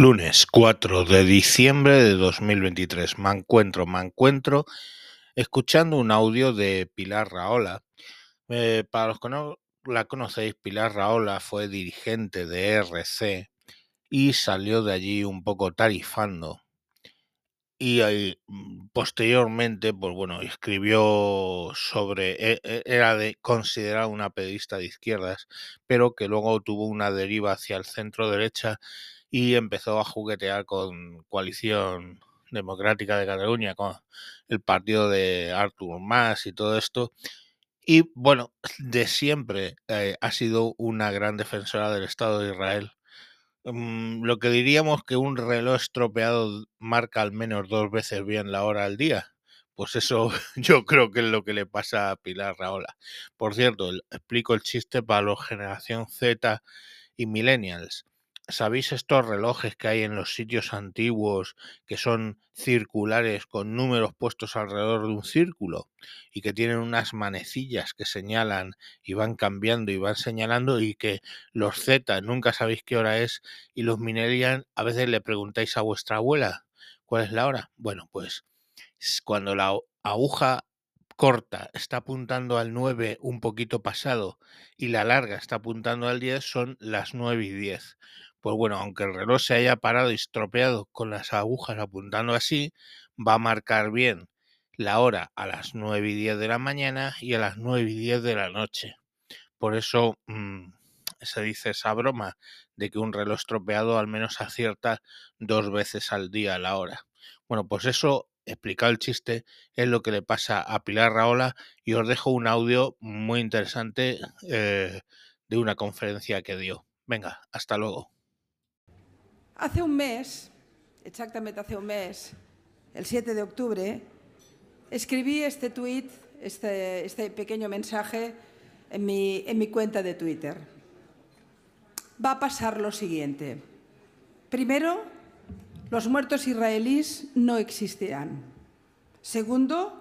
Lunes 4 de diciembre de 2023. Me encuentro, me encuentro escuchando un audio de Pilar Raola. Eh, para los que no la conocéis, Pilar Raola fue dirigente de RC y salió de allí un poco tarifando. Y mm, posteriormente, pues bueno, escribió sobre, e- e- era de considerado una periodista de izquierdas, pero que luego tuvo una deriva hacia el centro derecha y empezó a juguetear con Coalición Democrática de Cataluña, con el partido de Artur Mas y todo esto. Y bueno, de siempre eh, ha sido una gran defensora del Estado de Israel. Mm, lo que diríamos que un reloj estropeado marca al menos dos veces bien la hora al día. Pues eso yo creo que es lo que le pasa a Pilar Raola. Por cierto, explico el chiste para los generación Z y millennials. ¿Sabéis estos relojes que hay en los sitios antiguos que son circulares con números puestos alrededor de un círculo y que tienen unas manecillas que señalan y van cambiando y van señalando y que los Z nunca sabéis qué hora es y los millennials a veces le preguntáis a vuestra abuela cuál es la hora? Bueno, pues cuando la aguja corta está apuntando al 9 un poquito pasado y la larga está apuntando al 10 son las 9 y 10. Pues bueno, aunque el reloj se haya parado y estropeado con las agujas apuntando así, va a marcar bien la hora a las 9 y 10 de la mañana y a las 9 y 10 de la noche. Por eso mm, se dice esa broma de que un reloj estropeado al menos acierta dos veces al día la hora. Bueno, pues eso, explicado el chiste, es lo que le pasa a Pilar Raola y os dejo un audio muy interesante eh, de una conferencia que dio. Venga, hasta luego. Hace un mes, exactamente hace un mes, el 7 de octubre, escribí este tuit, este, este pequeño mensaje en mi, en mi cuenta de Twitter. Va a pasar lo siguiente. Primero, los muertos israelíes no existirán. Segundo,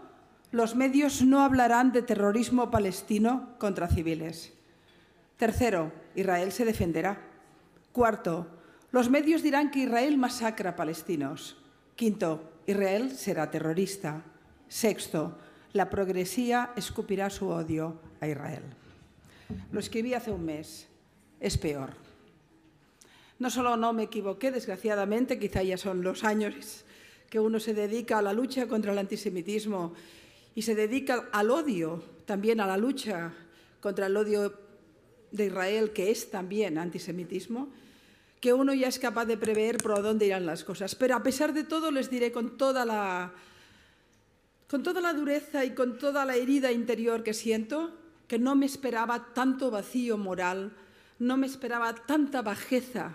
los medios no hablarán de terrorismo palestino contra civiles. Tercero, Israel se defenderá. Cuarto, los medios dirán que Israel masacra a palestinos. Quinto, Israel será terrorista. Sexto, la progresía escupirá su odio a Israel. Lo escribí hace un mes. Es peor. No solo no me equivoqué, desgraciadamente, quizá ya son los años que uno se dedica a la lucha contra el antisemitismo y se dedica al odio, también a la lucha contra el odio de Israel, que es también antisemitismo, que uno ya es capaz de prever por dónde irán las cosas. Pero a pesar de todo, les diré con toda la, con toda la dureza y con toda la herida interior que siento, que no me esperaba tanto vacío moral, no me esperaba tanta bajeza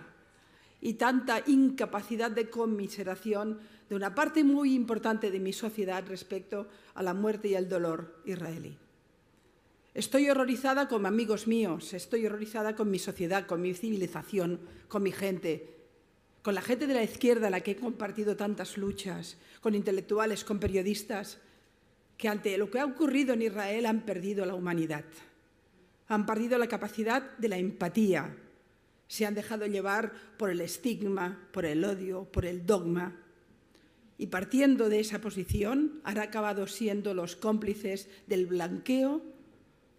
y tanta incapacidad de conmiseración de una parte muy importante de mi sociedad respecto a la muerte y el dolor israelí. Estoy horrorizada con amigos míos, estoy horrorizada con mi sociedad, con mi civilización, con mi gente, con la gente de la izquierda a la que he compartido tantas luchas, con intelectuales, con periodistas, que ante lo que ha ocurrido en Israel han perdido la humanidad, han perdido la capacidad de la empatía, se han dejado llevar por el estigma, por el odio, por el dogma. Y partiendo de esa posición, han acabado siendo los cómplices del blanqueo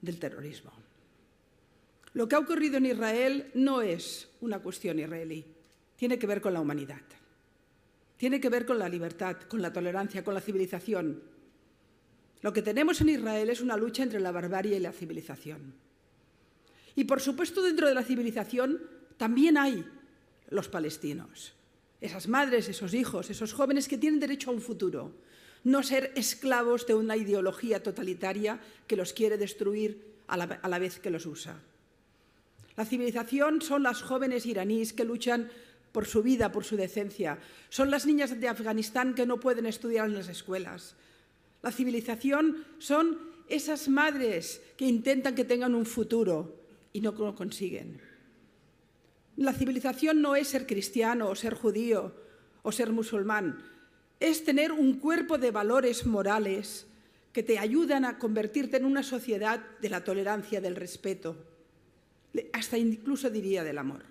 del terrorismo. Lo que ha ocurrido en Israel no es una cuestión israelí, tiene que ver con la humanidad, tiene que ver con la libertad, con la tolerancia, con la civilización. Lo que tenemos en Israel es una lucha entre la barbarie y la civilización. Y por supuesto dentro de la civilización también hay los palestinos, esas madres, esos hijos, esos jóvenes que tienen derecho a un futuro, no ser esclavos de una ideología totalitaria que los quiere destruir a la, vez que los usa. La civilización son las jóvenes iraníes que luchan por su vida, por su decencia. Son las niñas de Afganistán que no pueden estudiar en las escuelas. La civilización son esas madres que intentan que tengan un futuro y no lo consiguen. La civilización no es ser cristiano o ser judío o ser musulmán es tener un cuerpo de valores morales que te ayudan a convertirte en una sociedad de la tolerancia, del respeto, hasta incluso diría del amor.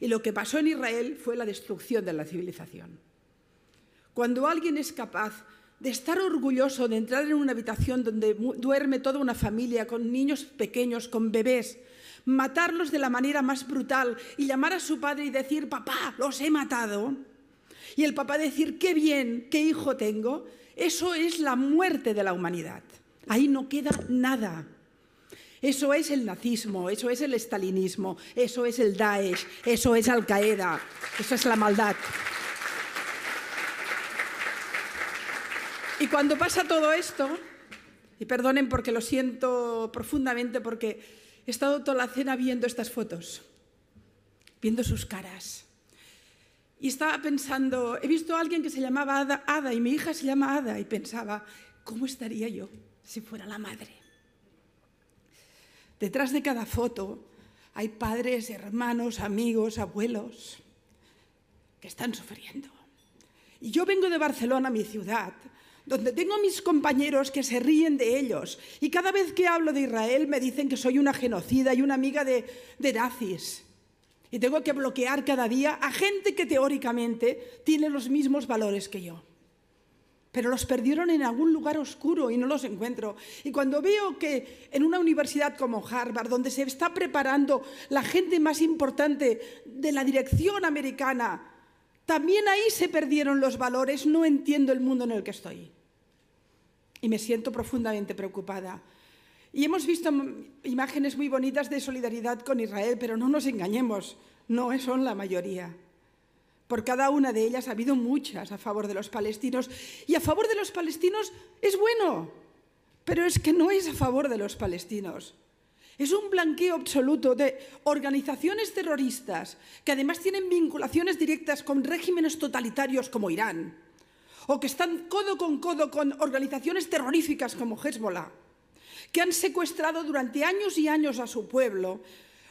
Y lo que pasó en Israel fue la destrucción de la civilización. Cuando alguien es capaz de estar orgulloso de entrar en una habitación donde duerme toda una familia, con niños pequeños, con bebés, matarlos de la manera más brutal y llamar a su padre y decir, papá, los he matado, y el papá decir, qué bien, qué hijo tengo, eso es la muerte de la humanidad. Ahí no queda nada. Eso es el nazismo, eso es el estalinismo, eso es el Daesh, eso es Al Qaeda, eso es la maldad. Y cuando pasa todo esto, y perdonen porque lo siento profundamente porque he estado toda la cena viendo estas fotos, viendo sus caras. Y estaba pensando, he visto a alguien que se llamaba Ada, y mi hija se llama Ada y pensaba, ¿cómo estaría yo si fuera la madre? Detrás de cada foto hay padres, hermanos, amigos, abuelos que están sufriendo. Y yo vengo de Barcelona, mi ciudad, donde tengo mis compañeros que se ríen de ellos. Y cada vez que hablo de Israel me dicen que soy una genocida y una amiga de, de nazis. Y tengo que bloquear cada día a gente que teóricamente tiene los mismos valores que yo pero los perdieron en algún lugar oscuro y no los encuentro. Y cuando veo que en una universidad como Harvard, donde se está preparando la gente más importante de la dirección americana, también ahí se perdieron los valores, no entiendo el mundo en el que estoy. Y me siento profundamente preocupada. Y hemos visto imágenes muy bonitas de solidaridad con Israel, pero no nos engañemos, no son la mayoría. Por cada una de ellas ha habido muchas a favor de los palestinos. Y a favor de los palestinos es bueno, pero es que no es a favor de los palestinos. Es un blanqueo absoluto de organizaciones terroristas que además tienen vinculaciones directas con regímenes totalitarios como Irán, o que están codo con codo con organizaciones terroríficas como Hezbollah, que han secuestrado durante años y años a su pueblo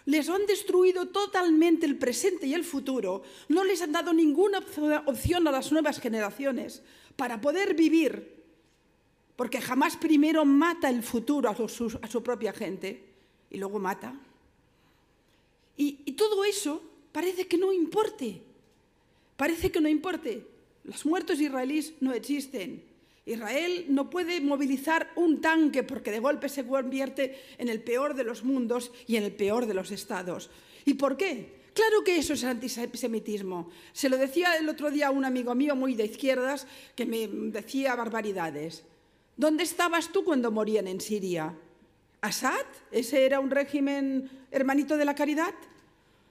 les han destruido totalmente el presente y el futuro, no les han dado ninguna opción a las nuevas generaciones para poder vivir, porque jamás primero mata el futuro a su, propia gente y luego mata. Y, y todo eso parece que no importe, parece que no importe. Los muertos israelíes no existen, Israel no puede movilizar un tanque porque de golpe se convierte en el peor de los mundos y en el peor de los estados. ¿Y por qué? Claro que eso es antisemitismo. Se lo decía el otro día un amigo mío muy de izquierdas que me decía barbaridades. ¿Dónde estabas tú cuando morían en Siria? ¿Assad? ¿Ese era un régimen hermanito de la caridad?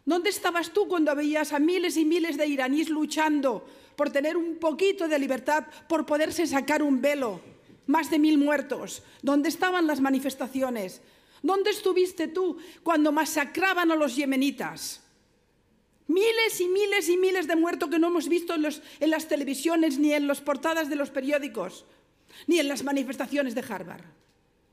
¿Dónde estabas tú cuando veías a miles y miles de iraníes luchando por tener un poquito de libertad, por poderse sacar un velo? Más de mil muertos. ¿Dónde estaban las manifestaciones? ¿Dónde estuviste tú cuando masacraban a los yemenitas? Miles y miles y miles de muertos que no hemos visto en, en las televisiones, ni en las portadas de los periódicos, ni en las manifestaciones de Harvard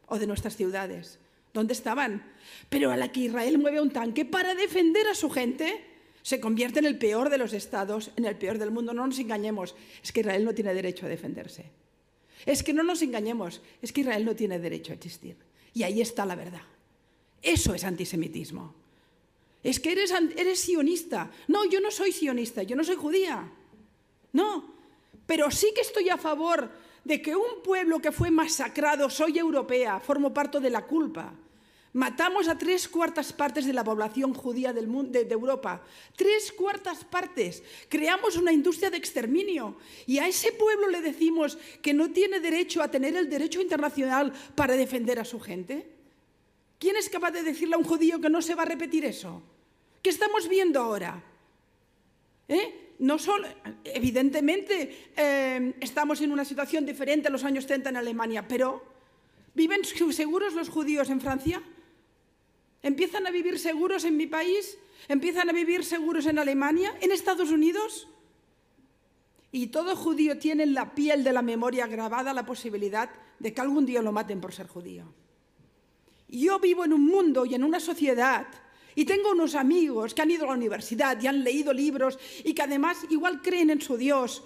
o de nuestras ciudades. ¿Dónde estaban? Pero a la que Israel mueve un tanque para defender a su gente, se convierte en el peor de los estados, en el peor del mundo. No nos engañemos, es que Israel no tiene derecho a defenderse. Es que no nos engañemos, es que Israel no tiene derecho a existir. Y ahí está la verdad. Eso es antisemitismo. Es que eres, eres sionista. No, yo no soy sionista, yo no soy judía. No, pero sí que estoy a favor de que un pueblo que fue masacrado, soy europea, formo parte de la culpa. Matamos a tres cuartas partes de la población judía del mundo, de, Europa. Tres cuartas partes. Creamos una industria de exterminio. Y a ese pueblo le decimos que no tiene derecho a tener el derecho internacional para defender a su gente. ¿Quién es capaz de decirle a un judío que no se va a repetir eso? ¿Qué estamos viendo ahora? ¿Eh? no solo, evidentemente eh, estamos en una situación diferente a los años 30 en Alemania, pero ¿viven seguros los judíos en Francia? ¿Empiezan a vivir seguros en mi país? ¿Empiezan a vivir seguros en Alemania? ¿En Estados Unidos? Y todo judío tiene en la piel de la memoria grabada la posibilidad de que algún día lo maten por ser judío. Yo vivo en un mundo y en una sociedad y tengo unos amigos que han ido a la universidad y han leído libros y que además igual creen en su Dios,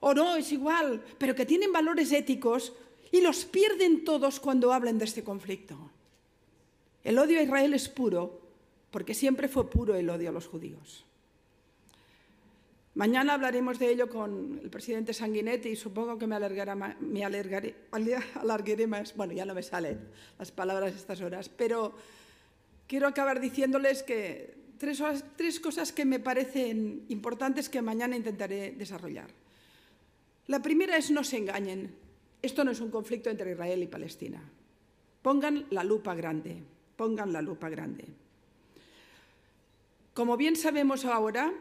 o no, es igual, pero que tienen valores éticos y los pierden todos cuando hablan de este conflicto. El odio a Israel es puro porque siempre fue puro el odio a los judíos. Mañana hablaremos de ello con el presidente Sanguinetti y supongo que me, alargaré, más. Bueno, ya no me salen las palabras estas horas, pero quiero acabar diciéndoles que tres cosas que me parecen importantes que mañana intentaré desarrollar. La primera es no se engañen. Esto no es un conflicto entre Israel y Palestina. Pongan la lupa grande, pongan la lupa grande. Como bien sabemos ahora,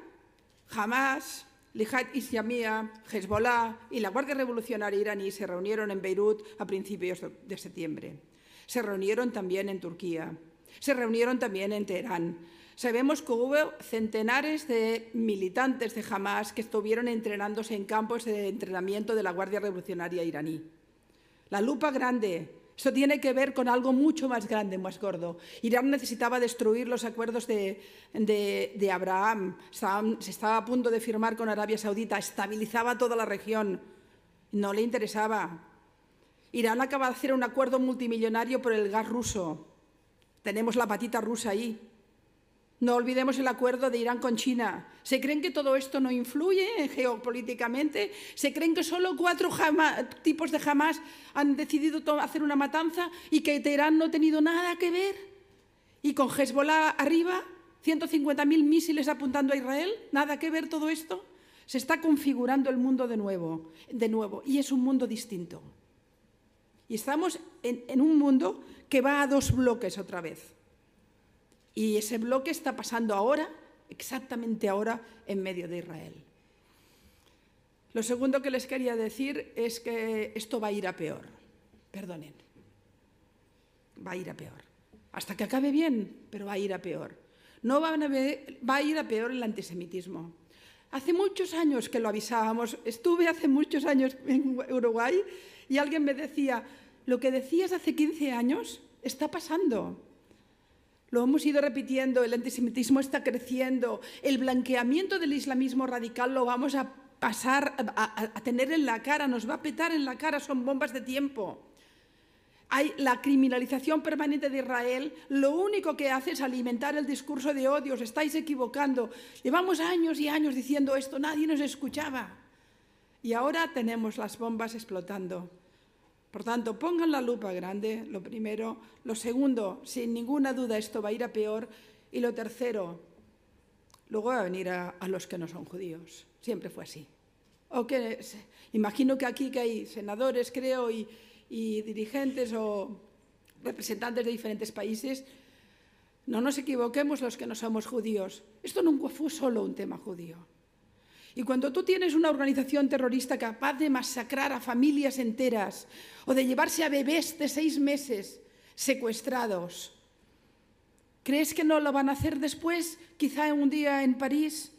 Hamas, Lijad Islamía, Hezbollah y la Guardia Revolucionaria iraní se reunieron en Beirut a principios de septiembre. Se reunieron también en Turquía. Se reunieron también en Teherán. Sabemos que hubo centenares de militantes de Hamas que estuvieron entrenándose en campos de entrenamiento de la Guardia Revolucionaria iraní. La lupa grande esto tiene que ver con algo mucho más grande, más gordo. Irán necesitaba destruir los acuerdos de, Abraham. se estaba a punto de firmar con Arabia Saudita. Estabilizaba toda la región. No le interesaba. Irán acaba de hacer un acuerdo multimillonario por el gas ruso. Tenemos la patita rusa ahí. No olvidemos el acuerdo de Irán con China. ¿Se creen que todo esto no influye geopolíticamente? ¿Se creen que solo cuatro tipos de Hamas han decidido hacer una matanza y que Teherán no ha tenido nada que ver? ¿Y con Hezbollah arriba, 150.000 misiles apuntando a Israel? ¿Nada que ver todo esto? Se está configurando el mundo de nuevo, de nuevo y es un mundo distinto. Y estamos en un mundo que va a dos bloques otra vez. Y ese bloque está pasando ahora, exactamente ahora, en medio de Israel. Lo segundo que les quería decir es que esto va a ir a peor. Perdonen. Va a ir a peor. Hasta que acabe bien, pero va a ir a peor. No va a, va a ir a peor el antisemitismo. Hace muchos años que lo avisábamos. Estuve hace muchos años en Uruguay y alguien me decía, lo que decías hace 15 años está pasando. Lo hemos ido repitiendo, el antisemitismo está creciendo, el blanqueamiento del islamismo radical lo vamos a pasar a, tener en la cara, nos va a petar en la cara, son bombas de tiempo. Hay la criminalización permanente de Israel, lo único que hace es alimentar el discurso de odio, os estáis equivocando. Llevamos años y años diciendo esto, nadie nos escuchaba. Y ahora tenemos las bombas explotando. Por tanto, pongan la lupa grande, lo primero. Lo segundo, sin ninguna duda esto va a ir a peor. Y lo tercero, luego va a venir a, los que no son judíos. Siempre fue así. Imagino que aquí que hay senadores, creo, y, y dirigentes o representantes de diferentes países, no nos equivoquemos los que no somos judíos. Esto nunca fue solo un tema judío. Y cuando tú tienes una organización terrorista capaz de masacrar a familias enteras o de llevarse a bebés de seis meses secuestrados, ¿crees que no lo van a hacer después, quizá un día en París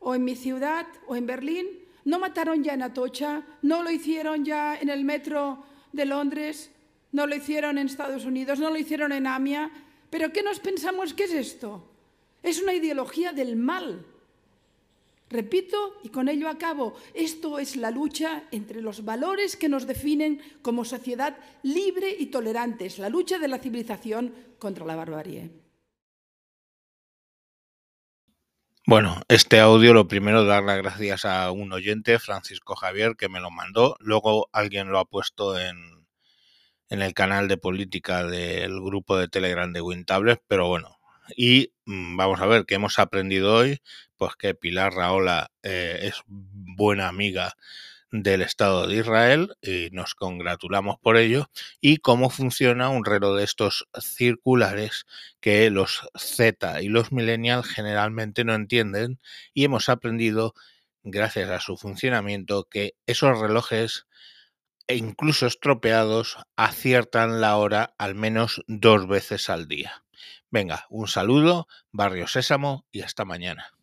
o en mi ciudad o en Berlín? ¿No mataron ya en Atocha? ¿No lo hicieron ya en el metro de Londres? ¿No lo hicieron en Estados Unidos? ¿No lo hicieron en Amia? ¿Pero qué nos pensamos que es esto? Es una ideología del mal Repito y con ello acabo, esto es la lucha entre los valores que nos definen como sociedad libre y tolerante, es la lucha de la civilización contra la barbarie. Bueno, este audio lo primero dar las gracias a un oyente, Francisco Javier, que me lo mandó. Luego alguien lo ha puesto en, en el canal de política del grupo de Telegram de Wintables, pero bueno, y mm, vamos a ver qué hemos aprendido hoy, pues que Pilar Raola eh, es buena amiga del Estado de Israel y nos congratulamos por ello y cómo funciona un reloj de estos circulares que los Z y los millennials generalmente no entienden y hemos aprendido gracias a su funcionamiento que esos relojes e incluso estropeados aciertan la hora al menos dos veces al día. Venga, un saludo, Barrio Sésamo y hasta mañana.